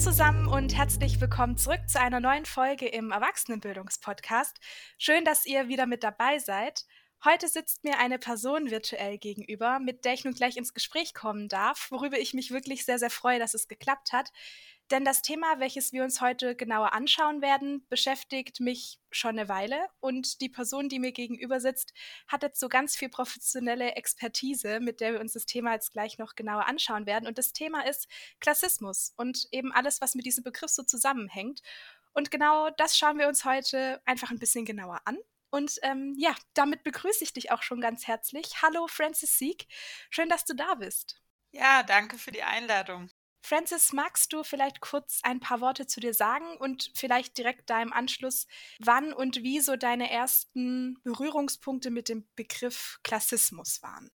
zusammen und herzlich willkommen zurück zu einer neuen Folge im Erwachsenenbildungspodcast. Schön, dass ihr wieder mit dabei seid. Heute sitzt mir eine Person virtuell gegenüber, mit der ich nun gleich ins Gespräch kommen darf, worüber ich mich wirklich sehr, sehr freue, dass es geklappt hat. Denn das Thema, welches wir uns heute genauer anschauen werden, beschäftigt mich schon eine Weile und die Person, die mir gegenüber sitzt, hat jetzt so ganz viel professionelle Expertise, mit der wir uns das Thema jetzt gleich noch genauer anschauen werden. Und das Thema ist Klassismus und eben alles, was mit diesem Begriff so zusammenhängt. Und genau das schauen wir uns heute einfach ein bisschen genauer an. Und ähm, ja, damit begrüße ich dich auch schon ganz herzlich. Hallo Francis Sieg, schön, dass du da bist. Ja, danke für die Einladung. Francis, magst du vielleicht kurz ein paar Worte zu dir sagen und vielleicht direkt da im Anschluss, wann und wie so deine ersten Berührungspunkte mit dem Begriff Klassismus waren?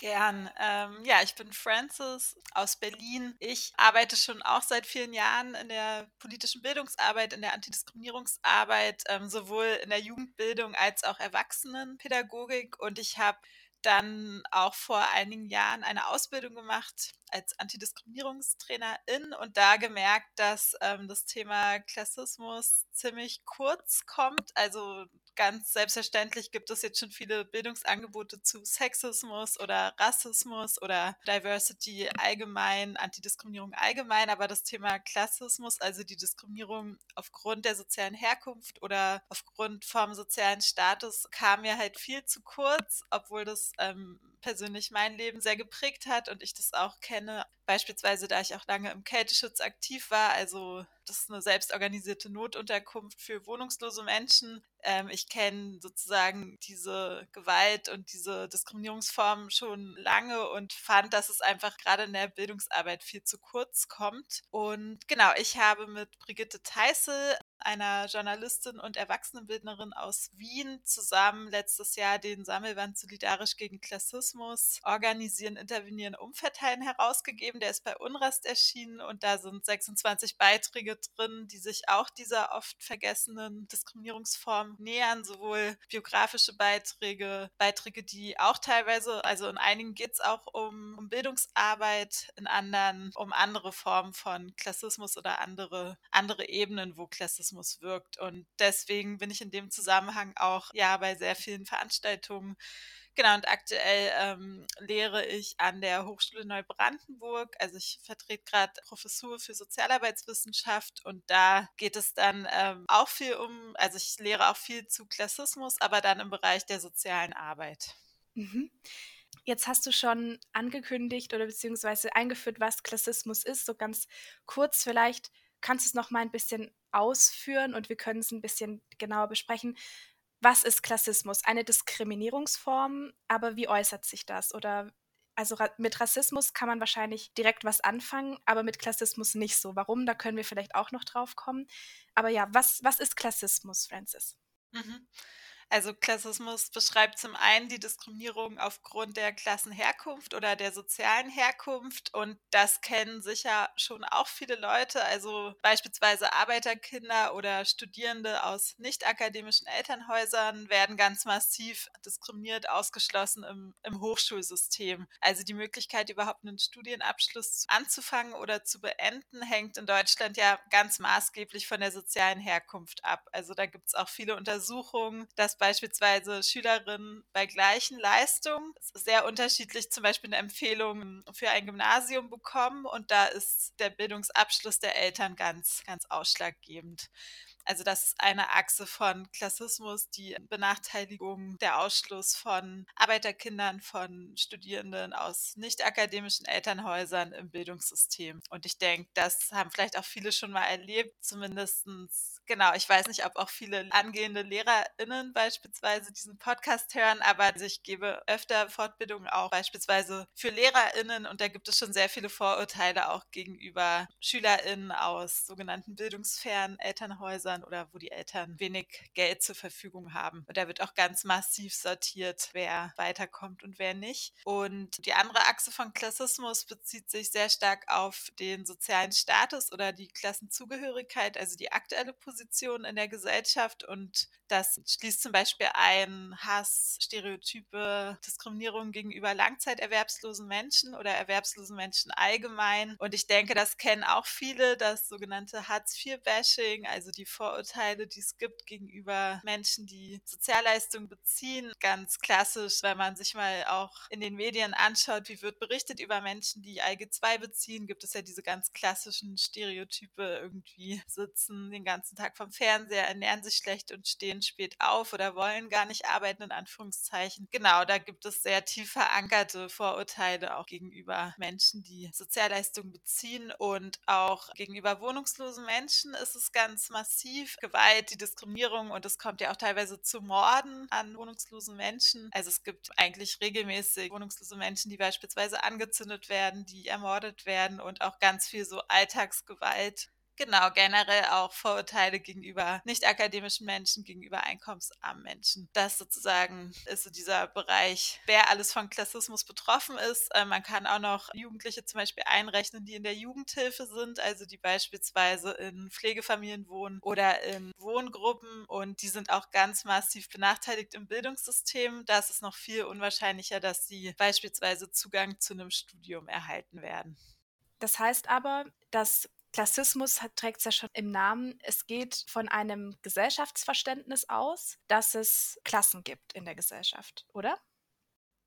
Gern. Ähm, ja, ich bin Francis aus Berlin. Ich arbeite schon auch seit vielen Jahren in der politischen Bildungsarbeit, in der Antidiskriminierungsarbeit, ähm, sowohl in der Jugendbildung als auch Erwachsenenpädagogik. Und ich habe dann auch vor einigen Jahren eine Ausbildung gemacht als Antidiskriminierungstrainerin und da gemerkt, dass ähm, das Thema Klassismus ziemlich kurz kommt. Also ganz selbstverständlich gibt es jetzt schon viele Bildungsangebote zu Sexismus oder Rassismus oder Diversity allgemein, Antidiskriminierung allgemein, aber das Thema Klassismus, also die Diskriminierung aufgrund der sozialen Herkunft oder aufgrund vom sozialen Status, kam mir halt viel zu kurz, obwohl das ähm, persönlich mein Leben sehr geprägt hat und ich das auch kenne. Beispielsweise, da ich auch lange im Kälteschutz aktiv war, also das ist eine selbstorganisierte Notunterkunft für wohnungslose Menschen. Ähm, ich kenne sozusagen diese Gewalt und diese Diskriminierungsformen schon lange und fand, dass es einfach gerade in der Bildungsarbeit viel zu kurz kommt. Und genau, ich habe mit Brigitte Teissel einer Journalistin und Erwachsenenbildnerin aus Wien zusammen letztes Jahr den Sammelband Solidarisch gegen Klassismus organisieren, intervenieren, umverteilen herausgegeben. Der ist bei Unrast erschienen und da sind 26 Beiträge drin, die sich auch dieser oft vergessenen Diskriminierungsform nähern, sowohl biografische Beiträge, Beiträge, die auch teilweise, also in einigen geht es auch um, um Bildungsarbeit, in anderen um andere Formen von Klassismus oder andere, andere Ebenen, wo Klassismus Rassismus wirkt. Und deswegen bin ich in dem Zusammenhang auch ja bei sehr vielen Veranstaltungen Genau, und aktuell ähm, lehre ich an der Hochschule Neubrandenburg. Also ich vertrete gerade Professur für Sozialarbeitswissenschaft und da geht es dann ähm, auch viel um, also ich lehre auch viel zu Klassismus, aber dann im Bereich der sozialen Arbeit. Mhm. Jetzt hast du schon angekündigt oder beziehungsweise eingeführt, was Klassismus ist. So ganz kurz vielleicht kannst du es noch mal ein bisschen ausführen und wir können es ein bisschen genauer besprechen. Was ist Klassismus? Eine Diskriminierungsform, aber wie äußert sich das? Oder also mit Rassismus kann man wahrscheinlich direkt was anfangen, aber mit Klassismus nicht so. Warum? Da können wir vielleicht auch noch drauf kommen. Aber ja, was, was ist Klassismus, Francis? Mhm. Also Klassismus beschreibt zum einen die Diskriminierung aufgrund der Klassenherkunft oder der sozialen Herkunft und das kennen sicher schon auch viele Leute, also beispielsweise Arbeiterkinder oder Studierende aus nicht akademischen Elternhäusern werden ganz massiv diskriminiert, ausgeschlossen im, im Hochschulsystem. Also die Möglichkeit überhaupt einen Studienabschluss anzufangen oder zu beenden hängt in Deutschland ja ganz maßgeblich von der sozialen Herkunft ab. Also da gibt es auch viele Untersuchungen, dass beispielsweise Schülerinnen bei gleichen Leistungen sehr unterschiedlich zum Beispiel eine Empfehlung für ein Gymnasium bekommen und da ist der Bildungsabschluss der Eltern ganz, ganz ausschlaggebend. Also das ist eine Achse von Klassismus, die Benachteiligung, der Ausschluss von Arbeiterkindern, von Studierenden aus nicht akademischen Elternhäusern im Bildungssystem. Und ich denke, das haben vielleicht auch viele schon mal erlebt, zumindestens Genau, ich weiß nicht, ob auch viele angehende LehrerInnen beispielsweise diesen Podcast hören, aber also ich gebe öfter Fortbildungen auch beispielsweise für LehrerInnen und da gibt es schon sehr viele Vorurteile auch gegenüber SchülerInnen aus sogenannten bildungsfernen Elternhäusern Häusern oder wo die Eltern wenig Geld zur Verfügung haben. Und da wird auch ganz massiv sortiert, wer weiterkommt und wer nicht. Und die andere Achse von Klassismus bezieht sich sehr stark auf den sozialen Status oder die Klassenzugehörigkeit, also die aktuelle Position in der Gesellschaft. Und das schließt zum Beispiel ein Hass, Stereotype, Diskriminierung gegenüber langzeiterwerbslosen Menschen oder erwerbslosen Menschen allgemein. Und ich denke, das kennen auch viele, das sogenannte Hartz-IV-Bashing, also die Vorurteile, die es gibt gegenüber Menschen, die Sozialleistungen beziehen. Ganz klassisch, wenn man sich mal auch in den Medien anschaut, wie wird berichtet über Menschen, die ALG-2 beziehen, gibt es ja diese ganz klassischen Stereotype, irgendwie sitzen den ganzen Tag vom Fernseher, ernähren sich schlecht und stehen spät auf oder wollen gar nicht arbeiten, in Anführungszeichen. Genau, da gibt es sehr tief verankerte Vorurteile auch gegenüber Menschen, die Sozialleistungen beziehen und auch gegenüber wohnungslosen Menschen ist es ganz massiv. Gewalt, die Diskriminierung und es kommt ja auch teilweise zu Morden an wohnungslosen Menschen. Also es gibt eigentlich regelmäßig wohnungslose Menschen, die beispielsweise angezündet werden, die ermordet werden und auch ganz viel so Alltagsgewalt Genau, generell auch Vorurteile gegenüber nicht akademischen Menschen, gegenüber einkommensarmen Menschen. Das sozusagen ist so dieser Bereich, wer alles von Klassismus betroffen ist. Äh, man kann auch noch Jugendliche zum Beispiel einrechnen, die in der Jugendhilfe sind, also die beispielsweise in Pflegefamilien wohnen oder in Wohngruppen und die sind auch ganz massiv benachteiligt im Bildungssystem. Da ist es noch viel unwahrscheinlicher, dass sie beispielsweise Zugang zu einem Studium erhalten werden. Das heißt aber, dass Klassismus trägt es ja schon im Namen. Es geht von einem Gesellschaftsverständnis aus, dass es Klassen gibt in der Gesellschaft, oder?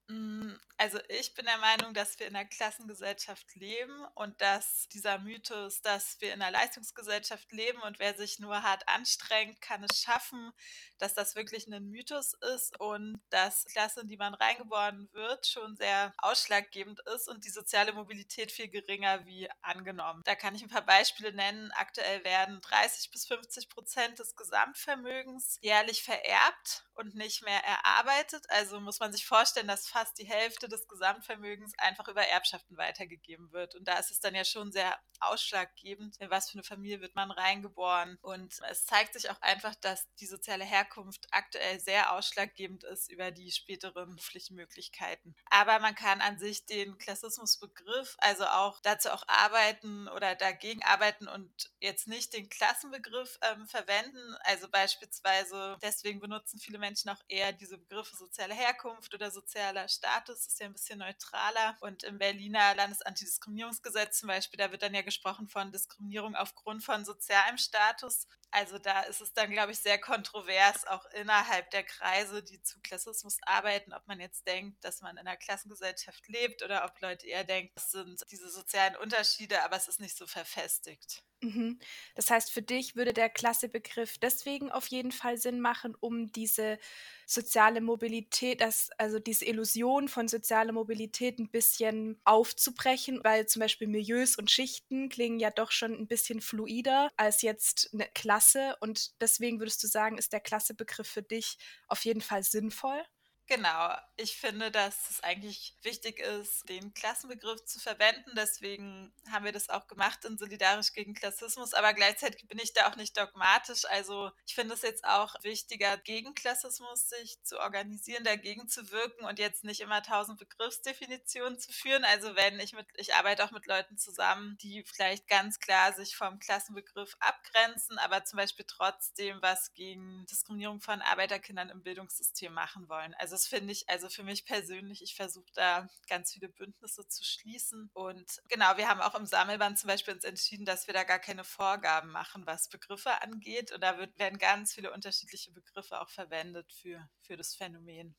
Mm, also ich bin der Meinung, dass wir in einer Klassengesellschaft leben und dass dieser Mythos, dass wir in einer Leistungsgesellschaft leben und wer sich nur hart anstrengt, kann es schaffen, dass das wirklich ein Mythos ist und dass Klasse, in die man reingeboren wird, schon sehr ausschlaggebend ist und die soziale Mobilität viel geringer wie angenommen. Da kann ich ein paar Beispiele nennen. Aktuell werden 30 bis 50 Prozent des Gesamtvermögens jährlich vererbt und nicht mehr erarbeitet. Also muss man sich vorstellen, dass fast die Hälfte des Gesamtvermögens einfach über Erbschaften weitergegeben wird. Und da ist es dann ja schon sehr ausschlaggebend, in was für eine Familie wird man reingeboren. Und es zeigt sich auch einfach, dass die soziale Herkunft aktuell sehr ausschlaggebend ist über die späteren Pflichtmöglichkeiten. Aber man kann an sich den Klassismusbegriff also auch dazu auch arbeiten oder dagegen arbeiten und jetzt nicht den Klassenbegriff ähm, verwenden. Also beispielsweise, deswegen benutzen viele Menschen auch eher diese Begriffe soziale Herkunft oder sozialer Status, ist ja ein bisschen neutraler. Und im Berliner Landesantidiskriminierungsgesetz zum Beispiel, da wird dann ja gesprochen von Diskriminierung aufgrund von sozialem Status. Also da ist es dann, glaube ich, sehr kontrovers, auch innerhalb der Kreise, die zu Klassismus arbeiten, ob man jetzt denkt, dass man in einer Klassengesellschaft lebt oder ob Leute eher denken, das sind diese sozialen Unterschiede, aber es ist nicht so verfestigt. Mhm. Das heißt, für dich würde der Klassebegriff deswegen auf jeden Fall Sinn machen, um diese soziale Mobilität, das, also diese Illusion von sozialer Mobilität ein bisschen aufzubrechen, weil zum Beispiel Milieus und Schichten klingen ja doch schon ein bisschen fluider als jetzt eine Klasse. Und deswegen würdest du sagen, ist der Klassebegriff für dich auf jeden Fall sinnvoll? Genau, ich finde, dass es eigentlich wichtig ist, den Klassenbegriff zu verwenden. Deswegen haben wir das auch gemacht in Solidarisch gegen Klassismus. Aber gleichzeitig bin ich da auch nicht dogmatisch. Also ich finde es jetzt auch wichtiger, gegen Klassismus sich zu organisieren, dagegen zu wirken und jetzt nicht immer tausend Begriffsdefinitionen zu führen. Also wenn ich mit, ich arbeite auch mit Leuten zusammen, die vielleicht ganz klar sich vom Klassenbegriff abgrenzen, aber zum Beispiel trotzdem was gegen Diskriminierung von Arbeiterkindern im Bildungssystem machen wollen. Also das finde ich, also für mich persönlich, ich versuche da ganz viele Bündnisse zu schließen. Und genau, wir haben auch im Sammelband zum Beispiel uns entschieden, dass wir da gar keine Vorgaben machen, was Begriffe angeht. Und da wird, werden ganz viele unterschiedliche Begriffe auch verwendet für, für das Phänomen.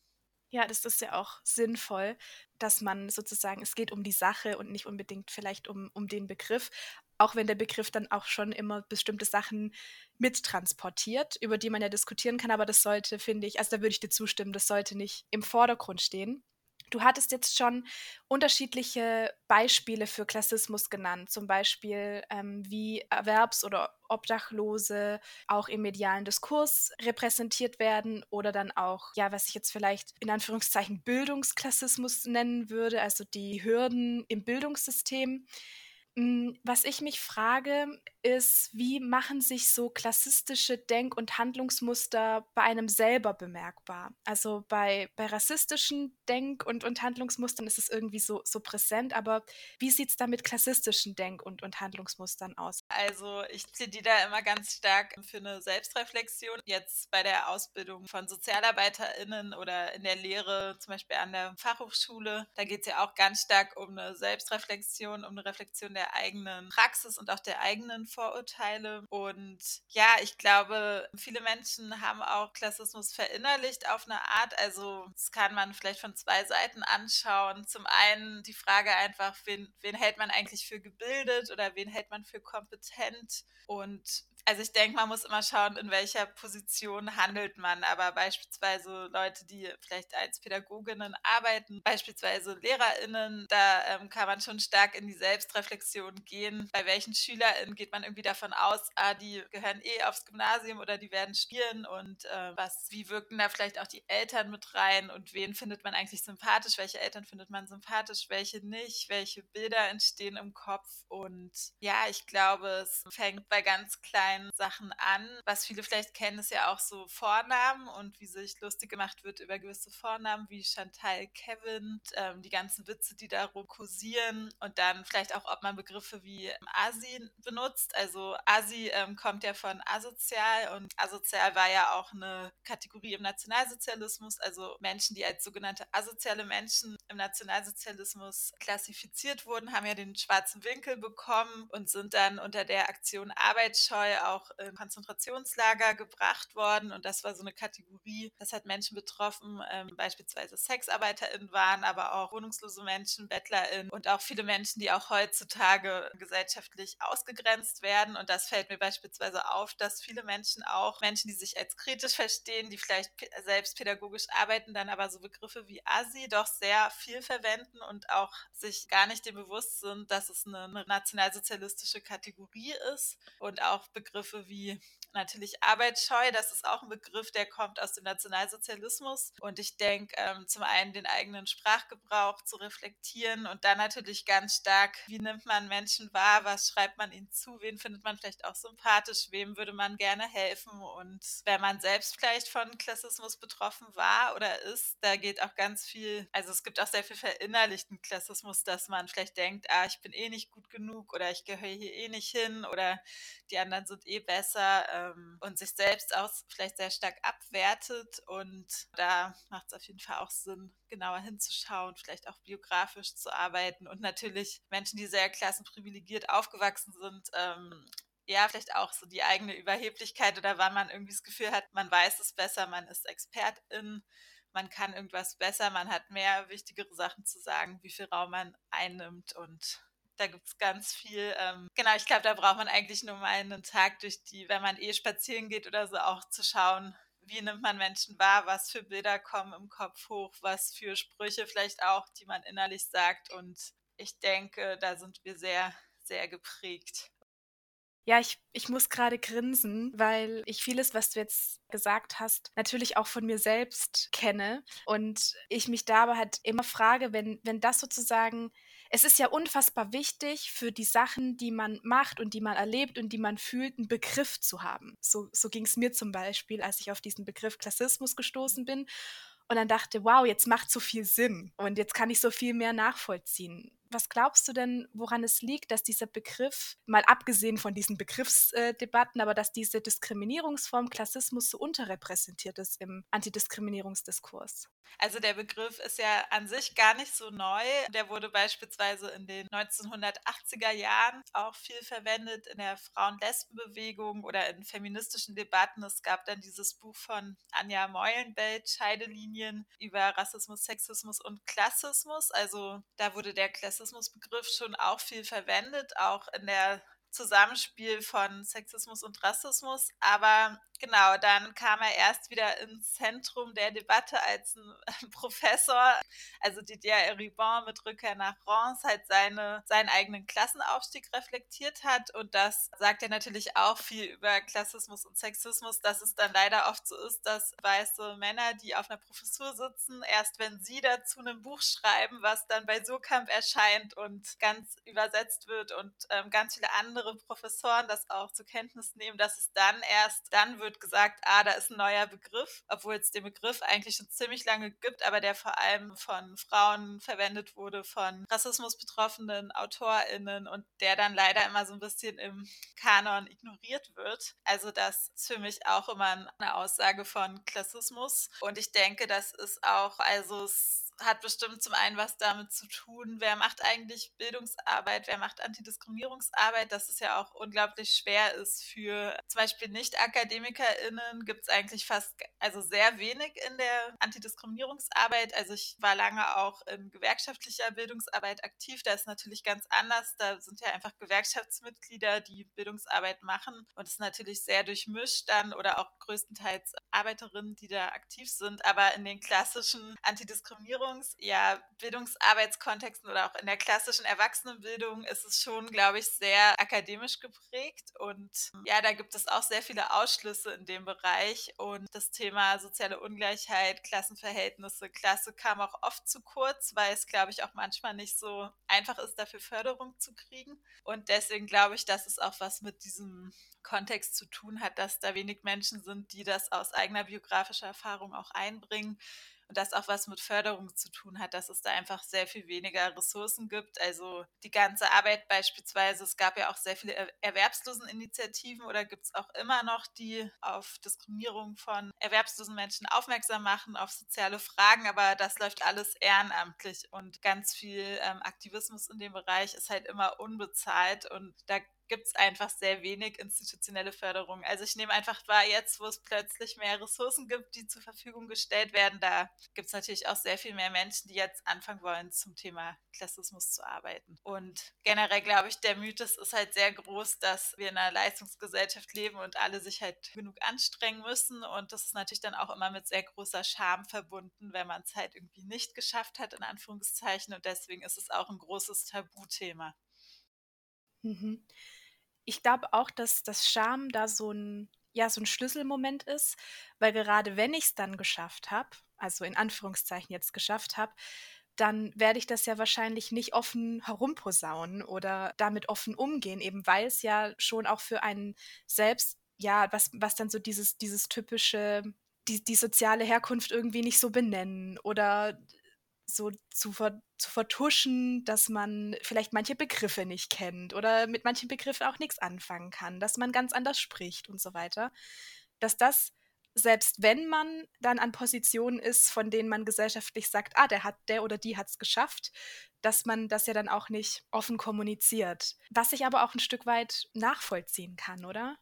Ja, das ist ja auch sinnvoll, dass man sozusagen, es geht um die Sache und nicht unbedingt vielleicht um, um den Begriff, auch wenn der Begriff dann auch schon immer bestimmte Sachen mittransportiert, über die man ja diskutieren kann, aber das sollte, finde ich, also da würde ich dir zustimmen, das sollte nicht im Vordergrund stehen. Du hattest jetzt schon unterschiedliche Beispiele für Klassismus genannt, zum Beispiel ähm, wie Erwerbs- oder Obdachlose auch im medialen Diskurs repräsentiert werden oder dann auch, ja, was ich jetzt vielleicht in Anführungszeichen Bildungsklassismus nennen würde, also die Hürden im Bildungssystem. Hm, was ich mich frage, ist, wie machen sich so klassistische Denk und Handlungsmuster bei einem selber bemerkbar? Also, bei bei rassistischen Denk und und Handlungsmustern ist es irgendwie so so präsent, aber wie sieht's da mit klassistischen Denk und und Handlungsmustern aus? Also, ich plädiere immer ganz stark für 'ne Selbstreflexion. Jetzt bei der Ausbildung von SozialarbeiterInnen oder in der Lehre, zum Beispiel an der Fachhochschule, da geht's ja auch ganz stark um 'ne Selbstreflexion, um 'ne Reflexion der eigenen Praxis und auch der eigenen Vorurteile. Und ja, ich glaube, viele Menschen haben auch Klassismus verinnerlicht auf 'ne Art. Also, das kann man vielleicht von 2 Seiten anschauen. Zum einen die Frage einfach, wen wen hält man eigentlich für gebildet oder wen hält man für kompetent? Und also, ich denke, man muss immer schauen, in welcher Position handelt man. Aber beispielsweise Leute, die vielleicht als Pädagoginnen arbeiten, beispielsweise LehrerInnen, da, ähm, kann man schon stark in die Selbstreflexion gehen. Bei welchen SchülerInnen geht man irgendwie davon aus, ah, die gehören eh aufs Gymnasium oder die werden studieren und, äh, was wie wirken da vielleicht auch die Eltern mit rein und wen findet man eigentlich sympathisch? Welche Eltern findet man sympathisch, welche nicht? Welche Bilder entstehen im Kopf? Und ja, ich glaube, es fängt bei ganz kleinen Sachen an. Was viele vielleicht kennen, ist ja auch so Vornamen und wie sich lustig gemacht wird über gewisse Vornamen wie Chantal, Kevin, ähm, die ganzen Witze, die darum kursieren und dann vielleicht auch, ob man Begriffe wie Asi benutzt. Also Asi ähm, kommt ja von asozial und asozial war ja auch eine Kategorie im Nationalsozialismus, also Menschen, die als sogenannte asoziale Menschen im Nationalsozialismus klassifiziert wurden, haben ja den schwarzen Winkel bekommen und sind dann unter der Aktion Arbeitsscheu auch in Konzentrationslager gebracht worden. Und das war so eine Kategorie, das hat Menschen betroffen, ähm, beispielsweise SexarbeiterInnen waren, aber auch wohnungslose Menschen, BettlerInnen und auch viele Menschen, die auch heutzutage gesellschaftlich ausgegrenzt werden. Und das fällt mir beispielsweise auf, dass viele Menschen auch, Menschen, die sich als kritisch verstehen, die vielleicht selbst pädagogisch arbeiten, dann aber so Begriffe wie Asi doch sehr viel verwenden und auch sich gar nicht dem bewusst sind, dass es eine, eine nationalsozialistische Kategorie ist und auch Begriffe wie natürlich arbeitsscheu, das ist auch ein Begriff, der kommt aus dem Nationalsozialismus. Und ich denke, ähm, zum einen den eigenen Sprachgebrauch zu reflektieren und dann natürlich ganz stark, wie nimmt man Menschen wahr, was schreibt man ihnen zu, wen findet man vielleicht auch sympathisch, wem würde man gerne helfen. Und wenn man selbst vielleicht von Klassismus betroffen war oder ist, da geht auch ganz viel, also es gibt auch sehr viel verinnerlichten Klassismus, dass man vielleicht denkt, ah, ich bin eh nicht gut genug oder ich gehöre hier eh nicht hin oder die anderen sind eh besser ähm, und sich selbst auch vielleicht sehr stark abwertet. Und da macht es auf jeden Fall auch Sinn, genauer hinzuschauen, vielleicht auch biografisch zu arbeiten und natürlich Menschen, die sehr klassenprivilegiert aufgewachsen sind, ähm, ja, vielleicht auch so die eigene Überheblichkeit oder wann man irgendwie das Gefühl hat, man weiß es besser, man ist Expertin, man kann irgendwas besser, man hat mehr wichtigere Sachen zu sagen, wie viel Raum man einnimmt und da gibt es ganz viel. Ähm, genau, ich glaube, da braucht man eigentlich nur mal einen Tag durch die, wenn man eh spazieren geht oder so, auch zu schauen, wie nimmt man Menschen wahr, was für Bilder kommen im Kopf hoch, was für Sprüche vielleicht auch, die man innerlich sagt. Und ich denke, da sind wir sehr, sehr geprägt. Ja, ich, ich muss gerade grinsen, weil ich vieles, was du jetzt gesagt hast, natürlich auch von mir selbst kenne. Und ich mich da aber halt immer frage, wenn, wenn das sozusagen es ist ja unfassbar wichtig für die Sachen, die man macht und die man erlebt und die man fühlt, einen Begriff zu haben. So, so ging es mir zum Beispiel, als ich auf diesen Begriff Klassismus gestoßen bin und dann dachte, wow, jetzt macht so viel Sinn und jetzt kann ich so viel mehr nachvollziehen. Was glaubst du denn, woran es liegt, dass dieser Begriff, mal abgesehen von diesen Begriffsdebatten, aber dass diese Diskriminierungsform Klassismus so unterrepräsentiert ist im Antidiskriminierungsdiskurs? Also der Begriff ist ja an sich gar nicht so neu. Der wurde beispielsweise in den 1980er Jahren auch viel verwendet in der Frauen-Lesben-Bewegung oder in feministischen Debatten. Es gab dann dieses Buch von Anja Meulenbelt, Scheidelinien über Rassismus, Sexismus und Klassismus. Also da wurde der Klassismusbegriff schon auch viel verwendet, auch in der Zusammenspiel von Sexismus und Rassismus. Aber Genau, dann kam er erst wieder ins Zentrum der Debatte als ein Professor, also Didier Eribon mit Rückkehr nach Reims halt seine, seinen eigenen Klassenaufstieg reflektiert hat. Und das sagt er natürlich auch viel über Klassismus und Sexismus, dass es dann leider oft so ist, dass weiße Männer, die auf einer Professur sitzen, erst wenn sie dazu ein Buch schreiben, was dann bei Surkamp erscheint und ganz übersetzt wird und ähm, ganz viele andere Professoren das auch zur Kenntnis nehmen, dass es dann erst, dann wird wird gesagt, ah, da ist ein neuer Begriff, obwohl es den Begriff eigentlich schon ziemlich lange gibt, aber der vor allem von Frauen verwendet wurde, von Rassismus betroffenen AutorInnen und der dann leider immer so ein bisschen im Kanon ignoriert wird. Also das ist für mich auch immer eine Aussage von Klassismus. Und ich denke, das ist auch, also es hat bestimmt zum einen was damit zu tun, wer macht eigentlich Bildungsarbeit, wer macht Antidiskriminierungsarbeit, dass es ja auch unglaublich schwer ist für zum Beispiel Nicht-AkademikerInnen. Gibt es eigentlich fast, also sehr wenig in der Antidiskriminierungsarbeit. Also ich war lange auch in gewerkschaftlicher Bildungsarbeit aktiv, da ist natürlich ganz anders, da sind ja einfach Gewerkschaftsmitglieder, die Bildungsarbeit machen. Und es ist natürlich sehr durchmischt dann oder auch größtenteils Arbeiterinnen, die da aktiv sind, aber in den klassischen Antidiskriminierungsarbeiten Bildungs-, ja, Bildungsarbeitskontexten oder auch in der klassischen Erwachsenenbildung ist es schon, glaube ich, sehr akademisch geprägt. Und ja, da gibt es auch sehr viele Ausschlüsse in dem Bereich. Und das Thema soziale Ungleichheit, Klassenverhältnisse, Klasse kam auch oft zu kurz, weil es, glaube ich, auch manchmal nicht so einfach ist, dafür Förderung zu kriegen. Und deswegen glaube ich, dass es auch was mit diesem Kontext zu tun hat, dass da wenig Menschen sind, die das aus eigener biografischer Erfahrung auch einbringen das auch was mit Förderung zu tun hat, dass es da einfach sehr viel weniger Ressourcen gibt. Also die ganze Arbeit beispielsweise, es gab ja auch sehr viele Erwerbsloseninitiativen oder gibt es auch immer noch, die auf Diskriminierung von erwerbslosen Menschen aufmerksam machen, auf soziale Fragen, aber das läuft alles ehrenamtlich und ganz viel ähm, Aktivismus in dem Bereich ist halt immer unbezahlt und da gibt es einfach sehr wenig institutionelle Förderung. Also ich nehme einfach wahr, jetzt, wo es plötzlich mehr Ressourcen gibt, die zur Verfügung gestellt werden, da gibt es natürlich auch sehr viel mehr Menschen, die jetzt anfangen wollen, zum Thema Klassismus zu arbeiten. Und generell glaube ich, der Mythos ist halt sehr groß, dass wir in einer Leistungsgesellschaft leben und alle sich halt genug anstrengen müssen. Und das ist natürlich dann auch immer mit sehr großer Scham verbunden, wenn man es halt irgendwie nicht geschafft hat, in Anführungszeichen. Und deswegen ist es auch ein großes Tabuthema. Mhm. Ich glaube auch, dass das Scham da so ein ja, so ein Schlüsselmoment ist, weil gerade wenn ich es dann geschafft habe, also in Anführungszeichen jetzt geschafft habe, dann werde ich das ja wahrscheinlich nicht offen herumposaunen oder damit offen umgehen, eben weil es ja schon auch für einen selbst, ja, was, was dann so dieses, dieses typische, die, die soziale Herkunft irgendwie nicht so benennen oder so zu, ver zu vertuschen, dass man vielleicht manche Begriffe nicht kennt oder mit manchen Begriffen auch nichts anfangen kann, dass man ganz anders spricht und so weiter. Dass das, selbst wenn man dann an Positionen ist, von denen man gesellschaftlich sagt, ah, der hat, der oder die hat es geschafft, dass man das ja dann auch nicht offen kommuniziert. Was ich aber auch ein Stück weit nachvollziehen kann, oder?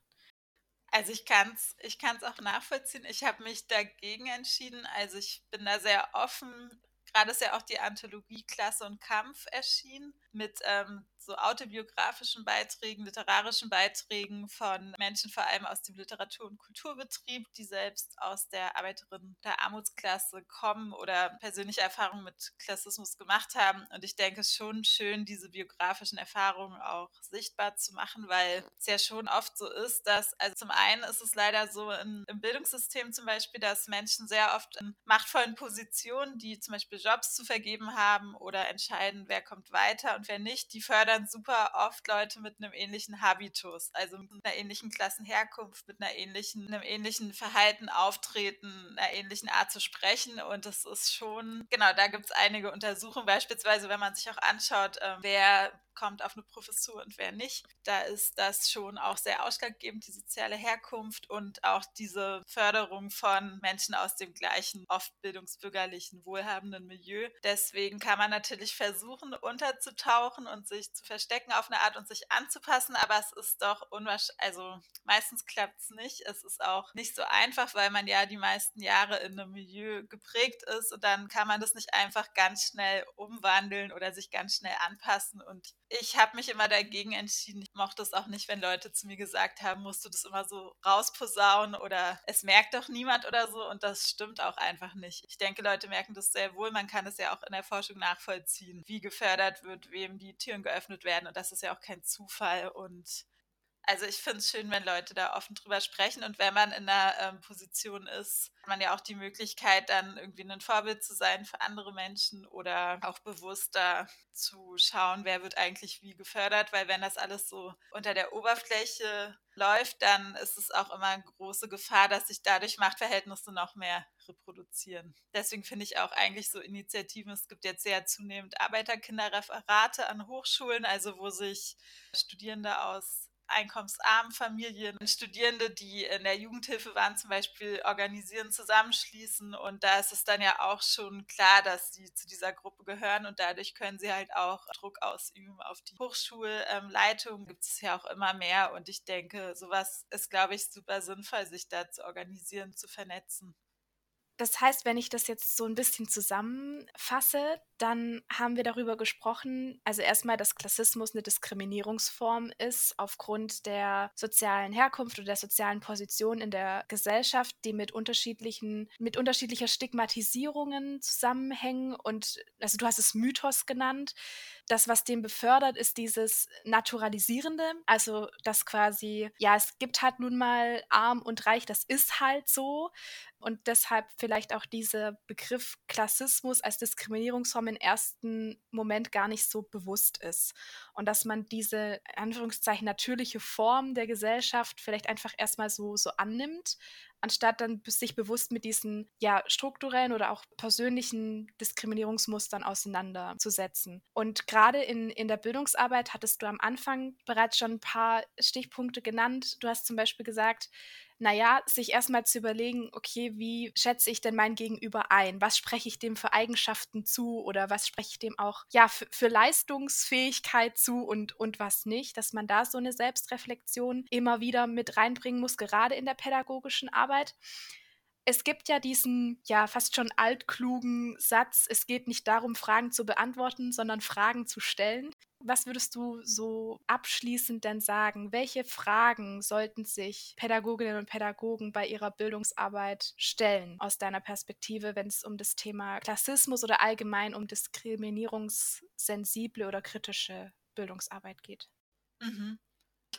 Also ich kann es ich kann's auch nachvollziehen. Ich habe mich dagegen entschieden. Also ich bin da sehr offen gerade ist ja auch die Anthologie Klasse und Kampf erschienen mit ähm, so autobiografischen Beiträgen, literarischen Beiträgen von Menschen vor allem aus dem Literatur- und Kulturbetrieb, die selbst aus der Arbeiterin der Armutsklasse kommen oder persönliche Erfahrungen mit Klassismus gemacht haben. Und ich denke es ist schon schön, diese biografischen Erfahrungen auch sichtbar zu machen, weil es ja schon oft so ist, dass, also zum einen ist es leider so in, im Bildungssystem zum Beispiel, dass Menschen sehr oft in machtvollen Positionen, die zum Beispiel Jobs zu vergeben haben oder entscheiden, wer kommt weiter und wer nicht, die fördern dann super oft Leute mit einem ähnlichen Habitus, also mit einer ähnlichen Klassenherkunft, mit einer ähnlichen, einem ähnlichen Verhalten, Auftreten, einer ähnlichen Art zu sprechen. Und das ist schon, genau, da gibt es einige Untersuchungen, beispielsweise, wenn man sich auch anschaut, äh, wer kommt auf eine Professur und wer nicht. Da ist das schon auch sehr ausschlaggebend, die soziale Herkunft und auch diese Förderung von Menschen aus dem gleichen, oft bildungsbürgerlichen, wohlhabenden Milieu. Deswegen kann man natürlich versuchen, unterzutauchen und sich zu verstecken auf eine Art und sich anzupassen, aber es ist doch unwahrscheinlich, also meistens klappt es nicht. Es ist auch nicht so einfach, weil man ja die meisten Jahre in einem Milieu geprägt ist und dann kann man das nicht einfach ganz schnell umwandeln oder sich ganz schnell anpassen und ich habe mich immer dagegen entschieden. Ich mochte es auch nicht, wenn Leute zu mir gesagt haben, musst du das immer so rausposaunen oder es merkt doch niemand oder so. Und das stimmt auch einfach nicht. Ich denke, Leute merken das sehr wohl. Man kann es ja auch in der Forschung nachvollziehen, wie gefördert wird, wem die Türen geöffnet werden. Und das ist ja auch kein Zufall. Und also ich finde es schön, wenn Leute da offen drüber sprechen und wenn man in einer ähm, Position ist, hat man ja auch die Möglichkeit, dann irgendwie ein Vorbild zu sein für andere Menschen oder auch bewusster zu schauen, wer wird eigentlich wie gefördert, weil wenn das alles so unter der Oberfläche läuft, dann ist es auch immer eine große Gefahr, dass sich dadurch Machtverhältnisse noch mehr reproduzieren. Deswegen finde ich auch eigentlich so Initiativen, es gibt jetzt sehr zunehmend Arbeiterkinderreferate an Hochschulen, also wo sich Studierende aus einkommensarmen Familien, Studierende, die in der Jugendhilfe waren, zum Beispiel organisieren, zusammenschließen. Und da ist es dann ja auch schon klar, dass sie zu dieser Gruppe gehören und dadurch können sie halt auch Druck ausüben auf die Hochschulleitung. Gibt es ja auch immer mehr. Und ich denke, sowas ist, glaube ich, super sinnvoll, sich da zu organisieren, zu vernetzen. Das heißt, wenn ich das jetzt so ein bisschen zusammenfasse, dann haben wir darüber gesprochen, also erstmal, dass Klassismus eine Diskriminierungsform ist aufgrund der sozialen Herkunft oder der sozialen Position in der Gesellschaft, die mit unterschiedlichen, mit unterschiedlicher Stigmatisierungen zusammenhängen und also du hast es Mythos genannt. Das, was den befördert, ist dieses Naturalisierende, also das quasi, ja, es gibt halt nun mal arm und reich, das ist halt so. Und deshalb vielleicht auch dieser Begriff Klassismus als Diskriminierungsform im ersten Moment gar nicht so bewusst ist. Und dass man diese, Anführungszeichen, natürliche Form der Gesellschaft vielleicht einfach erstmal so, so annimmt, anstatt dann sich bewusst mit diesen ja, strukturellen oder auch persönlichen Diskriminierungsmustern auseinanderzusetzen. Und gerade in, in der Bildungsarbeit hattest du am Anfang bereits schon ein paar Stichpunkte genannt. Du hast zum Beispiel gesagt, naja, sich erstmal zu überlegen, okay, wie schätze ich denn mein Gegenüber ein? Was spreche ich dem für Eigenschaften zu oder was spreche ich dem auch ja für, für Leistungsfähigkeit zu und, und was nicht, dass man da so eine Selbstreflexion immer wieder mit reinbringen muss, gerade in der pädagogischen Arbeit es gibt ja diesen, ja, fast schon altklugen Satz, es geht nicht darum, Fragen zu beantworten, sondern Fragen zu stellen. Was würdest du so abschließend denn sagen? Welche Fragen sollten sich Pädagoginnen und Pädagogen bei ihrer Bildungsarbeit stellen, aus deiner Perspektive, wenn es um das Thema Klassismus oder allgemein um diskriminierungssensible oder kritische Bildungsarbeit geht? Mhm.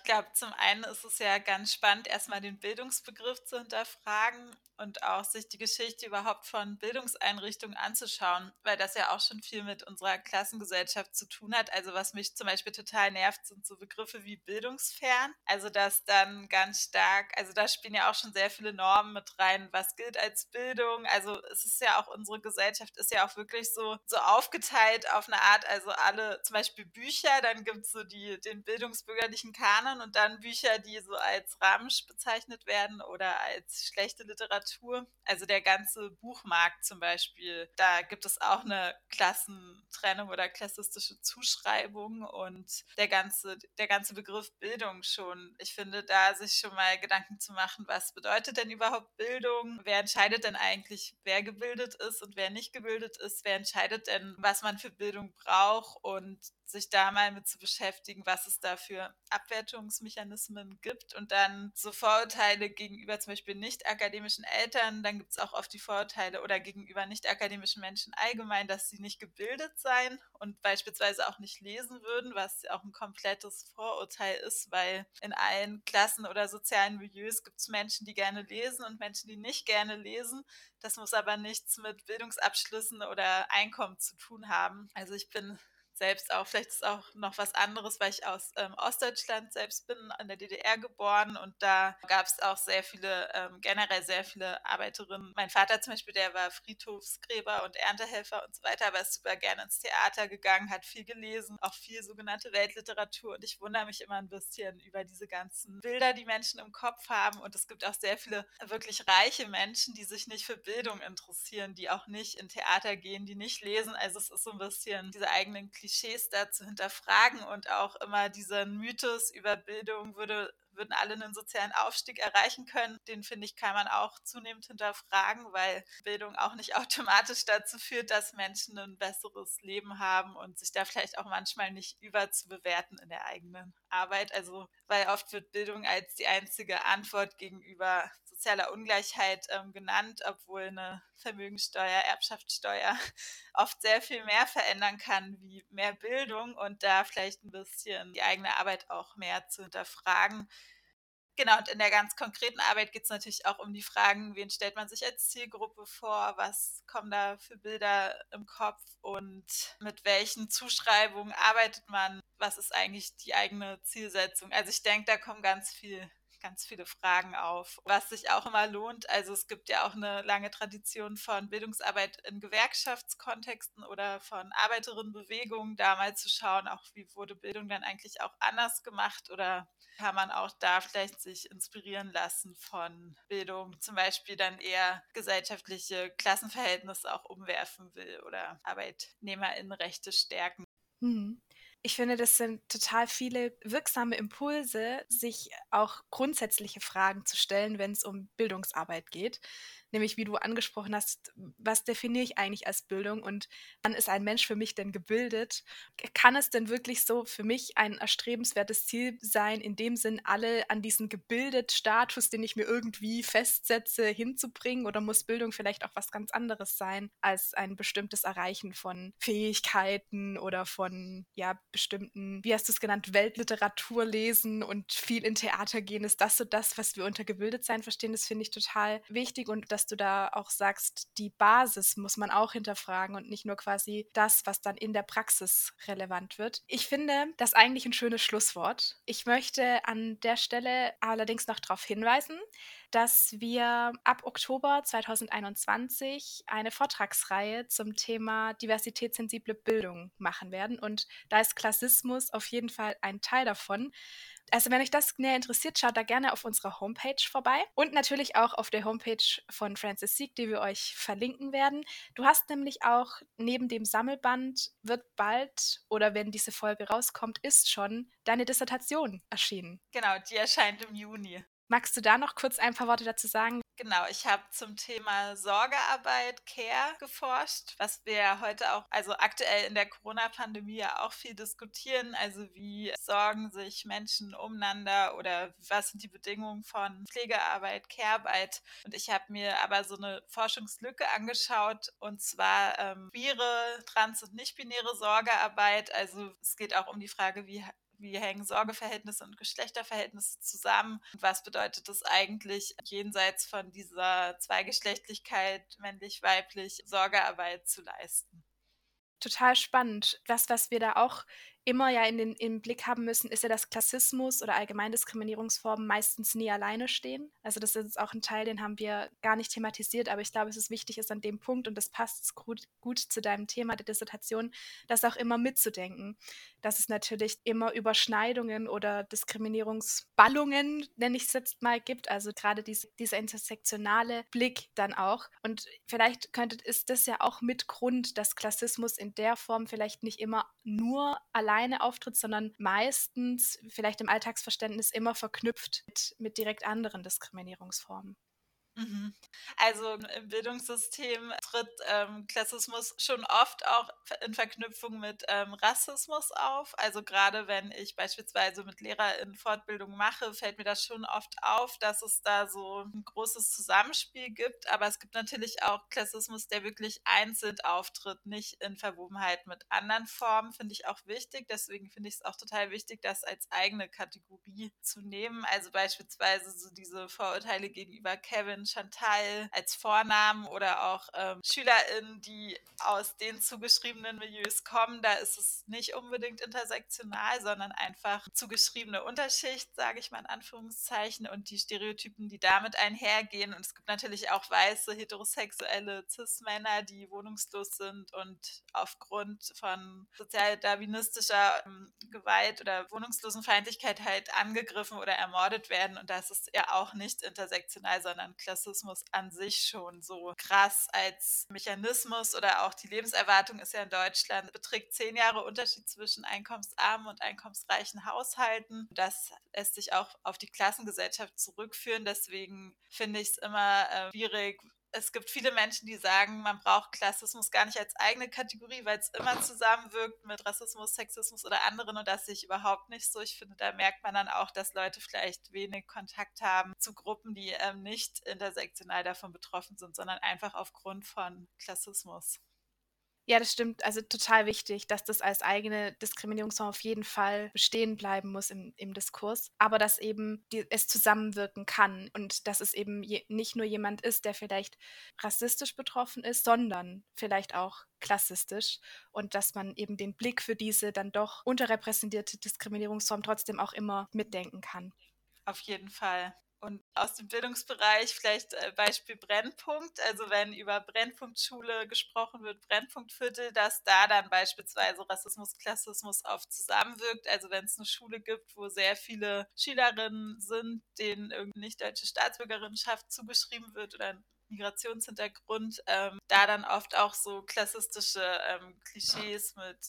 Ich glaube, zum einen ist es ja ganz spannend, erstmal den Bildungsbegriff zu hinterfragen und auch sich die Geschichte überhaupt von Bildungseinrichtungen anzuschauen, weil das ja auch schon viel mit unserer Klassengesellschaft zu tun hat. Also was mich zum Beispiel total nervt, sind so Begriffe wie bildungsfern. Also dass dann ganz stark, also da spielen ja auch schon sehr viele Normen mit rein, was gilt als Bildung. Also es ist ja auch, unsere Gesellschaft ist ja auch wirklich so, so aufgeteilt auf eine Art, also alle, zum Beispiel Bücher, dann gibt es so die, den bildungsbürgerlichen Kanon und dann Bücher, die so als Ramsch bezeichnet werden oder als schlechte Literatur Literatur, also der ganze Buchmarkt zum Beispiel, da gibt es auch eine Klassentrennung oder klassistische Zuschreibung und der ganze, der ganze Begriff Bildung schon. Ich finde, da sich schon mal Gedanken zu machen, was bedeutet denn überhaupt Bildung? Wer entscheidet denn eigentlich, wer gebildet ist und wer nicht gebildet ist? Wer entscheidet denn, was man für Bildung braucht? Und sich da mal mit zu beschäftigen, was es da für Abwertungsmechanismen gibt und dann so Vorurteile gegenüber zum Beispiel nicht akademischen Eltern, dann gibt es auch oft die Vorurteile oder gegenüber nicht akademischen Menschen allgemein, dass sie nicht gebildet seien und beispielsweise auch nicht lesen würden, was auch ein komplettes Vorurteil ist, weil in allen Klassen oder sozialen Milieus gibt es Menschen, die gerne lesen und Menschen, die nicht gerne lesen. Das muss aber nichts mit Bildungsabschlüssen oder Einkommen zu tun haben. Also ich bin selbst auch. Vielleicht ist auch noch was anderes, weil ich aus ähm, Ostdeutschland selbst bin, in der DDR geboren und da gab es auch sehr viele, ähm, generell sehr viele Arbeiterinnen. Mein Vater zum Beispiel, der war Friedhofsgräber und Erntehelfer und so weiter, aber ist super gerne ins Theater gegangen, hat viel gelesen, auch viel sogenannte Weltliteratur und ich wundere mich immer ein bisschen über diese ganzen Bilder, die Menschen im Kopf haben und es gibt auch sehr viele wirklich reiche Menschen, die sich nicht für Bildung interessieren, die auch nicht in Theater gehen, die nicht lesen. Also es ist so ein bisschen diese eigenen Klischees da zu hinterfragen und auch immer diesen Mythos über Bildung würde würden alle einen sozialen Aufstieg erreichen können. Den finde ich, kann man auch zunehmend hinterfragen, weil Bildung auch nicht automatisch dazu führt, dass Menschen ein besseres Leben haben und sich da vielleicht auch manchmal nicht überzubewerten in der eigenen Arbeit. Also, weil oft wird Bildung als die einzige Antwort gegenüber sozialer Ungleichheit ähm, genannt, obwohl eine Vermögensteuer, Erbschaftssteuer oft sehr viel mehr verändern kann wie mehr Bildung und da vielleicht ein bisschen die eigene Arbeit auch mehr zu hinterfragen. Genau, und in der ganz konkreten Arbeit geht es natürlich auch um die Fragen, wen stellt man sich als Zielgruppe vor, was kommen da für Bilder im Kopf und mit welchen Zuschreibungen arbeitet man, was ist eigentlich die eigene Zielsetzung. Also ich denke, da kommen ganz viel ganz viele Fragen auf, was sich auch immer lohnt. Also es gibt ja auch eine lange Tradition von Bildungsarbeit in Gewerkschaftskontexten oder von Arbeiterinnenbewegungen, da mal zu schauen, auch wie wurde Bildung dann eigentlich auch anders gemacht oder kann man auch da vielleicht sich inspirieren lassen von Bildung, zum Beispiel dann eher gesellschaftliche Klassenverhältnisse auch umwerfen will oder Arbeitnehmerinnenrechte stärken. Hm. Ich finde, das sind total viele wirksame Impulse, sich auch grundsätzliche Fragen zu stellen, wenn es um Bildungsarbeit geht nämlich wie du angesprochen hast, was definiere ich eigentlich als Bildung und wann ist ein Mensch für mich denn gebildet? Kann es denn wirklich so für mich ein erstrebenswertes Ziel sein, in dem Sinn alle an diesen gebildet Status, den ich mir irgendwie festsetze, hinzubringen oder muss Bildung vielleicht auch was ganz anderes sein als ein bestimmtes Erreichen von Fähigkeiten oder von ja bestimmten, wie hast du es genannt, Weltliteratur lesen und viel in Theater gehen? Ist das so das, was wir unter gebildet sein verstehen? Das finde ich total wichtig und das dass du da auch sagst, die Basis muss man auch hinterfragen und nicht nur quasi das, was dann in der Praxis relevant wird. Ich finde das eigentlich ein schönes Schlusswort. Ich möchte an der Stelle allerdings noch darauf hinweisen, dass wir ab Oktober 2021 eine Vortragsreihe zum Thema diversitätssensible Bildung machen werden. Und da ist Klassismus auf jeden Fall ein Teil davon. Also wenn euch das näher interessiert, schaut da gerne auf unserer Homepage vorbei und natürlich auch auf der Homepage von Francis Sieg, die wir euch verlinken werden. Du hast nämlich auch neben dem Sammelband wird bald oder wenn diese Folge rauskommt, ist schon deine Dissertation erschienen. Genau, die erscheint im Juni. Magst du da noch kurz ein paar Worte dazu sagen? Genau, ich habe zum Thema Sorgearbeit, Care geforscht, was wir heute auch, also aktuell in der Corona-Pandemie ja auch viel diskutieren. Also wie sorgen sich Menschen umeinander oder was sind die Bedingungen von Pflegearbeit, Carearbeit? Und ich habe mir aber so eine Forschungslücke angeschaut und zwar ähm, queere, trans- und nicht-binäre Sorgearbeit. Also es geht auch um die Frage, wie wie hängen Sorgeverhältnisse und Geschlechterverhältnisse zusammen? Und was bedeutet es eigentlich, jenseits von dieser Zweigeschlechtlichkeit, männlich-weiblich, Sorgearbeit zu leisten? Total spannend. Das, was wir da auch immer ja in den, im Blick haben müssen, ist ja, dass Klassismus oder Allgemeindiskriminierungsformen meistens nie alleine stehen. Also das ist auch ein Teil, den haben wir gar nicht thematisiert, aber ich glaube, es ist wichtig, ist an dem Punkt, und das passt gut, gut zu deinem Thema der Dissertation, das auch immer mitzudenken. Dass es natürlich immer Überschneidungen oder Diskriminierungsballungen, nenne ich es jetzt mal, gibt. Also gerade diese, dieser intersektionale Blick dann auch. Und vielleicht könnte, ist das ja auch mit Grund, dass Klassismus in der Form vielleicht nicht immer nur allein alleine auftritt, sondern meistens vielleicht im Alltagsverständnis immer verknüpft mit, mit direkt anderen Diskriminierungsformen. Mhm. Also im Bildungssystem tritt ähm, Klassismus schon oft auch in Verknüpfung mit ähm, Rassismus auf. Also gerade wenn ich beispielsweise mit LehrerInnen Fortbildung mache, fällt mir das schon oft auf, dass es da so ein großes Zusammenspiel gibt. Aber es gibt natürlich auch Klassismus, der wirklich einzeln auftritt, nicht in Verwobenheit mit anderen Formen, finde ich auch wichtig. Deswegen finde ich es auch total wichtig, das als eigene Kategorie zu nehmen. Also beispielsweise so diese Vorurteile gegenüber Kevin Chantal als Vornamen oder auch ähm, SchülerInnen, die aus den zugeschriebenen Milieus kommen, da ist es nicht unbedingt intersektional, sondern einfach zugeschriebene Unterschicht, sage ich mal in Anführungszeichen, und die Stereotypen, die damit einhergehen. Und es gibt natürlich auch weiße, heterosexuelle Cis-Männer, die wohnungslos sind und aufgrund von sozialdarwinistischer ähm, Gewalt oder Wohnungslosenfeindlichkeit halt angegriffen oder ermordet werden. Und das ist ja auch nicht intersektional, sondern klassisch Rassismus an sich schon so krass als Mechanismus oder auch die Lebenserwartung ist ja in Deutschland, beträgt zehn Jahre Unterschied zwischen einkommensarmen und einkommensreichen Haushalten. Das lässt sich auch auf die Klassengesellschaft zurückführen. Deswegen finde ich es immer äh, schwierig, es gibt viele Menschen, die sagen, man braucht Klassismus gar nicht als eigene Kategorie, weil es immer zusammenwirkt mit Rassismus, Sexismus oder anderen und das sehe ich überhaupt nicht so. Ich finde, da merkt man dann auch, dass Leute vielleicht wenig Kontakt haben zu Gruppen, die ähm, nicht intersektional davon betroffen sind, sondern einfach aufgrund von Klassismus. Ja, das stimmt. Also total wichtig, dass das als eigene Diskriminierungsform auf jeden Fall bestehen bleiben muss im, im Diskurs, aber dass eben die, es zusammenwirken kann und dass es eben je, nicht nur jemand ist, der vielleicht rassistisch betroffen ist, sondern vielleicht auch klassistisch und dass man eben den Blick für diese dann doch unterrepräsentierte Diskriminierungsform trotzdem auch immer mitdenken kann. Auf jeden Fall. Und aus dem Bildungsbereich vielleicht äh, Beispiel Brennpunkt. Also wenn über Brennpunktschule gesprochen wird, Brennpunktviertel, dass da dann beispielsweise Rassismus, Klassismus oft zusammenwirkt. Also wenn es eine Schule gibt, wo sehr viele Schülerinnen sind, denen irgendeine nicht deutsche Staatsbürgerinnenschaft zugeschrieben wird oder Migrationshintergrund, ähm, da dann oft auch so klassistische ähm, Klischees mit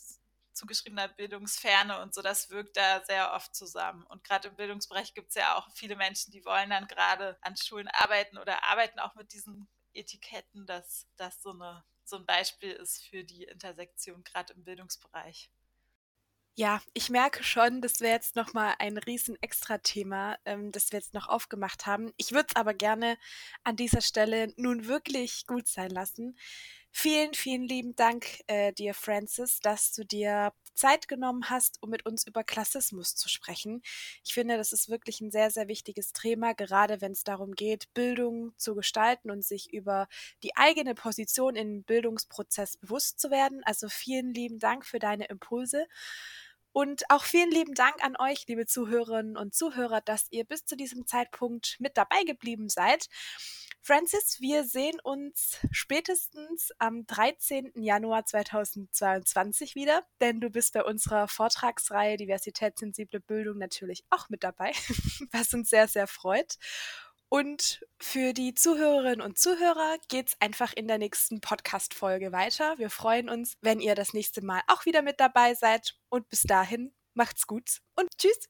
zugeschriebener Bildungsferne und so, das wirkt da sehr oft zusammen. Und gerade im Bildungsbereich gibt es ja auch viele Menschen, die wollen dann gerade an Schulen arbeiten oder arbeiten auch mit diesen Etiketten, dass das so, eine, so ein Beispiel ist für die Intersektion gerade im Bildungsbereich. Ja, ich merke schon, das wäre jetzt nochmal ein riesen Extra-Thema, ähm, das wir jetzt noch aufgemacht haben. Ich würde es aber gerne an dieser Stelle nun wirklich gut sein lassen. Vielen, vielen lieben Dank äh, dir, Francis, dass du dir Zeit genommen hast, um mit uns über Klassismus zu sprechen. Ich finde, das ist wirklich ein sehr, sehr wichtiges Thema, gerade wenn es darum geht, Bildung zu gestalten und sich über die eigene Position im Bildungsprozess bewusst zu werden. Also vielen lieben Dank für deine Impulse. Und auch vielen lieben Dank an euch, liebe Zuhörerinnen und Zuhörer, dass ihr bis zu diesem Zeitpunkt mit dabei geblieben seid. Francis, wir sehen uns spätestens am 13. Januar 2022 wieder, denn du bist bei unserer Vortragsreihe Diversitätssensible Bildung natürlich auch mit dabei, was uns sehr, sehr freut. Und für die Zuhörerinnen und Zuhörer geht es einfach in der nächsten Podcast-Folge weiter. Wir freuen uns, wenn ihr das nächste Mal auch wieder mit dabei seid. Und bis dahin, macht's gut und tschüss.